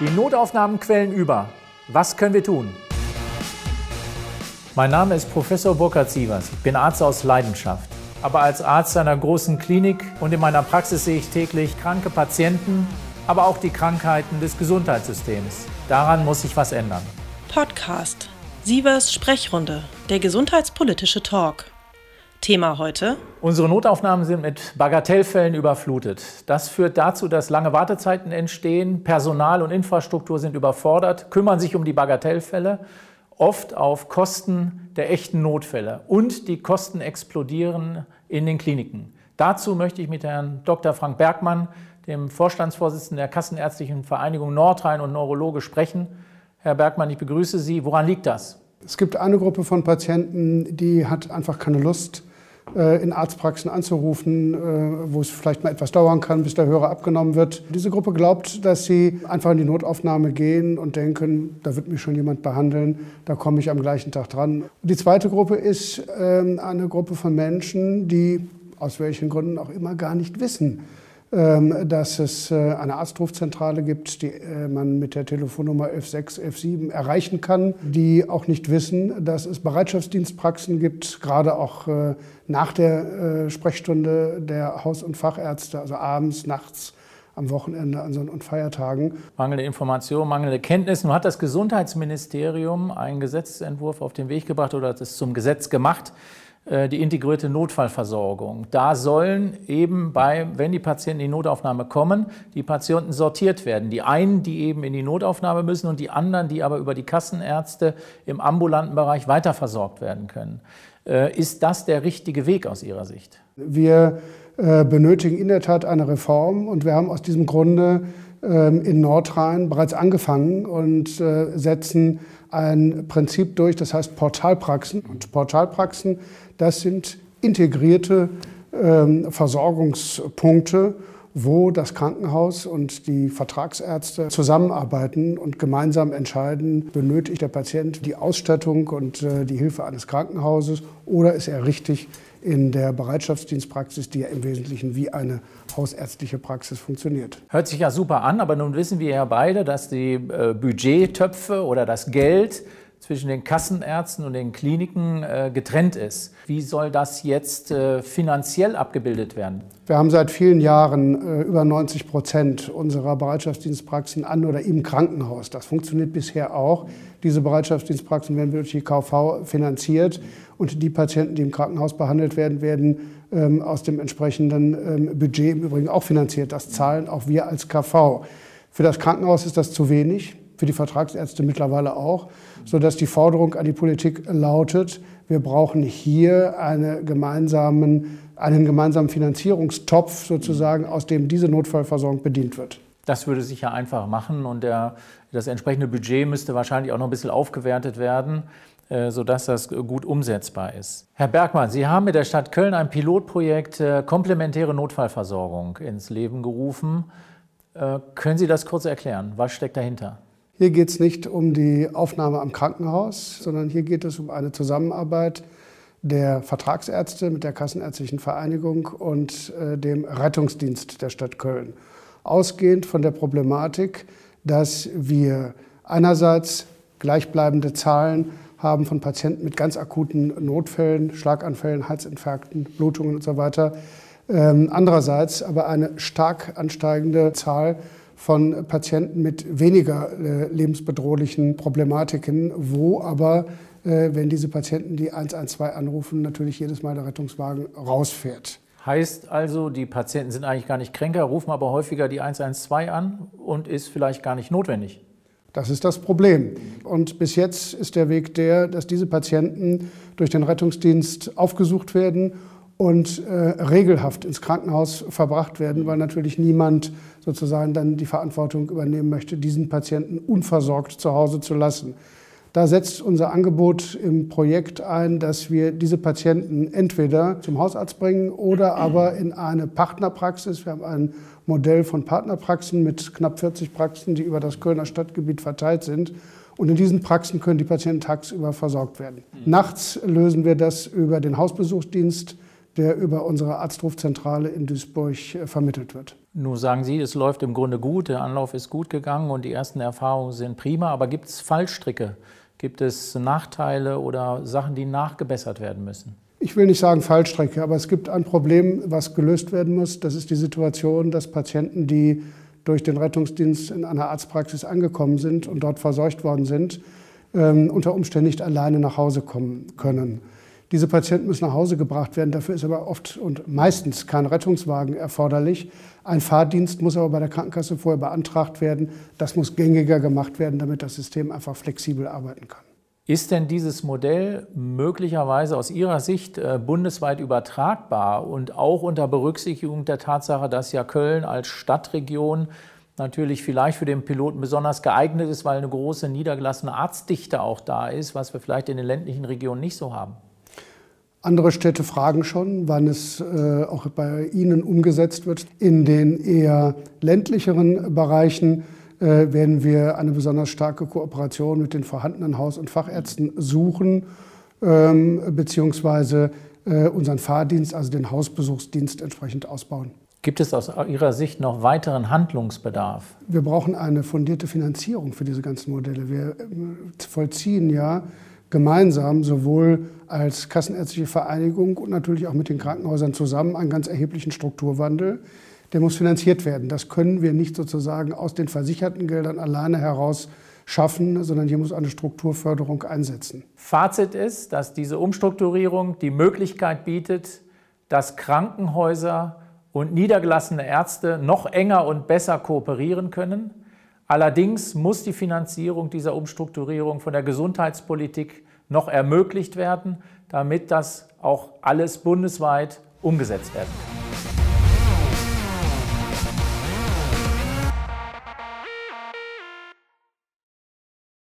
Die Notaufnahmen quellen über. Was können wir tun? Mein Name ist Professor Burkhard Sievers. Ich bin Arzt aus Leidenschaft. Aber als Arzt einer großen Klinik und in meiner Praxis sehe ich täglich kranke Patienten, aber auch die Krankheiten des Gesundheitssystems. Daran muss sich was ändern. Podcast Sievers Sprechrunde, der gesundheitspolitische Talk. Thema heute. Unsere Notaufnahmen sind mit Bagatellfällen überflutet. Das führt dazu, dass lange Wartezeiten entstehen, Personal und Infrastruktur sind überfordert, kümmern sich um die Bagatellfälle, oft auf Kosten der echten Notfälle. Und die Kosten explodieren in den Kliniken. Dazu möchte ich mit Herrn Dr. Frank Bergmann, dem Vorstandsvorsitzenden der Kassenärztlichen Vereinigung Nordrhein und Neurologe, sprechen. Herr Bergmann, ich begrüße Sie. Woran liegt das? Es gibt eine Gruppe von Patienten, die hat einfach keine Lust, in Arztpraxen anzurufen, äh, wo es vielleicht mal etwas dauern kann, bis der Hörer abgenommen wird. Diese Gruppe glaubt, dass sie einfach in die Notaufnahme gehen und denken, da wird mich schon jemand behandeln, da komme ich am gleichen Tag dran. Die zweite Gruppe ist ähm, eine Gruppe von Menschen, die aus welchen Gründen auch immer gar nicht wissen, dass es äh, eine Arztrufzentrale gibt, die äh, man mit der Telefonnummer 116, 117 erreichen kann, die auch nicht wissen, dass es Bereitschaftsdienstpraxen gibt, gerade auch äh, nach der Sprechstunde der Haus- und Fachärzte, also abends, nachts am Wochenende, an Sonn- und Feiertagen. Mangelnde Information, mangelnde Kenntnis. Nun hat das Gesundheitsministerium einen Gesetzentwurf auf den Weg gebracht oder das zum Gesetz gemacht. Äh, die integrierte Notfallversorgung. Da sollen eben bei, wenn die Patienten in die Notaufnahme kommen, die Patienten sortiert werden. Die einen, die eben in die Notaufnahme müssen und die anderen, die aber über die Kassenärzte im ambulanten Bereich weiterversorgt werden können. Äh, ist das der richtige Weg aus Ihrer Sicht? Wir äh, benötigen in der Tat eine Reform und wir haben aus diesem Grunde in Nordrhein bereits angefangen und setzen ein Prinzip durch, das heißt Portalpraxen. Und Portalpraxen, das sind integrierte ähm, Versorgungspunkte, wo das Krankenhaus und die Vertragsärzte zusammenarbeiten und gemeinsam entscheiden, benötigt der Patient die Ausstattung und äh, die Hilfe eines Krankenhauses oder ist er richtig in der Bereitschaftsdienstpraxis, die ja im Wesentlichen wie eine hausärztliche Praxis funktioniert. Hört sich ja super an, aber nun wissen wir ja beide, dass die äh, Budgettöpfe oder das Geld zwischen den Kassenärzten und den Kliniken äh, getrennt ist. Wie soll das jetzt äh, finanziell abgebildet werden? Wir haben seit vielen Jahren über 90 Prozent unserer Bereitschaftsdienstpraxen an oder im Krankenhaus. Das funktioniert bisher auch. Diese Bereitschaftsdienstpraxen werden durch die KV finanziert und die Patienten, die im Krankenhaus behandelt werden, werden ähm, aus dem entsprechenden ähm, Budget im Übrigen auch finanziert. Das zahlen auch wir als KV. Für das Krankenhaus ist das zu wenig, für die Vertragsärzte mittlerweile auch, sodass die Forderung an die Politik lautet, wir brauchen hier eine gemeinsamen, einen gemeinsamen Finanzierungstopf sozusagen, aus dem diese Notfallversorgung bedient wird. Das würde sich ja einfach machen und der, das entsprechende Budget müsste wahrscheinlich auch noch ein bisschen aufgewertet werden. Äh, sodass das gut umsetzbar ist. Herr Bergmann, Sie haben mit der Stadt Köln ein Pilotprojekt äh, komplementäre Notfallversorgung ins Leben gerufen. Äh, können Sie das kurz erklären? Was steckt dahinter? Hier geht es nicht um die Aufnahme am Krankenhaus, sondern hier geht es um eine Zusammenarbeit der Vertragsärzte mit der Kassenärztlichen Vereinigung und dem Rettungsdienst der Stadt Köln. Ausgehend von der Problematik, dass wir einerseits gleichbleibende Zahlen haben von Patienten mit ganz akuten Notfällen, Schlaganfällen, Herzinfarkten, Blutungen und so. Ähm, andererseits aber eine stark ansteigende Zahl von Patienten mit weniger äh, lebensbedrohlichen Problematiken, wo aber, äh, wenn diese Patienten die 112 anrufen, natürlich jedes Mal der Rettungswagen rausfährt. Heißt also, die Patienten sind eigentlich gar nicht kränker, rufen aber häufiger die 112 an und ist vielleicht gar nicht notwendig. Das ist das Problem. Und bis jetzt ist der Weg der, dass diese Patienten durch den Rettungsdienst aufgesucht werden und äh, regelhaft ins Krankenhaus verbracht werden, weil natürlich niemand sozusagen dann die Verantwortung übernehmen möchte, diesen Patienten unversorgt zu Hause zu lassen. Da setzt unser Angebot im Projekt ein, dass wir diese Patienten entweder zum Hausarzt bringen oder aber in eine Partnerpraxis. Wir haben ein Modell von Partnerpraxen mit knapp 40 Praxen, die über das Kölner Stadtgebiet verteilt sind. Und in diesen Praxen können die Patienten tagsüber versorgt werden. Nachts lösen wir das über den Hausbesuchsdienst der über unsere Arztrufzentrale in Duisburg äh, vermittelt wird. Nun sagen Sie, es läuft im Grunde gut, der Anlauf ist gut gegangen und die ersten Erfahrungen sind prima, aber gibt es Fallstricke? Gibt es Nachteile oder Sachen, die nachgebessert werden müssen? Ich will nicht sagen Fallstrecke, aber es gibt ein Problem, was gelöst werden muss. Das ist die Situation, dass Patienten, die durch den Rettungsdienst in einer Arztpraxis angekommen sind und dort versorgt worden sind, ähm, unter Umständen nicht alleine nach Hause kommen können. Diese Patienten müssen nach Hause gebracht werden. Dafür ist aber oft und meistens kein Rettungswagen erforderlich. Ein Fahrdienst muss aber bei der Krankenkasse vorher beantragt werden. Das muss gängiger gemacht werden, damit das System einfach flexibel arbeiten kann. Ist denn dieses Modell möglicherweise aus Ihrer Sicht äh, bundesweit übertragbar und auch unter Berücksichtigung der Tatsache, dass ja Köln als Stadtregion natürlich vielleicht für den Piloten besonders geeignet ist, weil eine große niedergelassene Arztdichte auch da ist, was wir vielleicht in den ländlichen Regionen nicht so haben? Andere Städte fragen schon, wann es äh, auch bei ihnen umgesetzt wird. In den eher ländlicheren Bereichen äh, werden wir eine besonders starke Kooperation mit den vorhandenen Haus- und Fachärzten suchen, ähm, beziehungsweise äh, unseren Fahrdienst, also den Hausbesuchsdienst, entsprechend ausbauen. Gibt es aus Ihrer Sicht noch weiteren Handlungsbedarf? Wir brauchen eine fundierte Finanzierung für diese ganzen Modelle. Wir vollziehen ja gemeinsam sowohl als Kassenärztliche Vereinigung und natürlich auch mit den Krankenhäusern zusammen einen ganz erheblichen Strukturwandel. Der muss finanziert werden. Das können wir nicht sozusagen aus den versicherten Geldern alleine heraus schaffen, sondern hier muss eine Strukturförderung einsetzen. Fazit ist, dass diese Umstrukturierung die Möglichkeit bietet, dass Krankenhäuser und niedergelassene Ärzte noch enger und besser kooperieren können Allerdings muss die Finanzierung dieser Umstrukturierung von der Gesundheitspolitik noch ermöglicht werden, damit das auch alles bundesweit umgesetzt werden kann.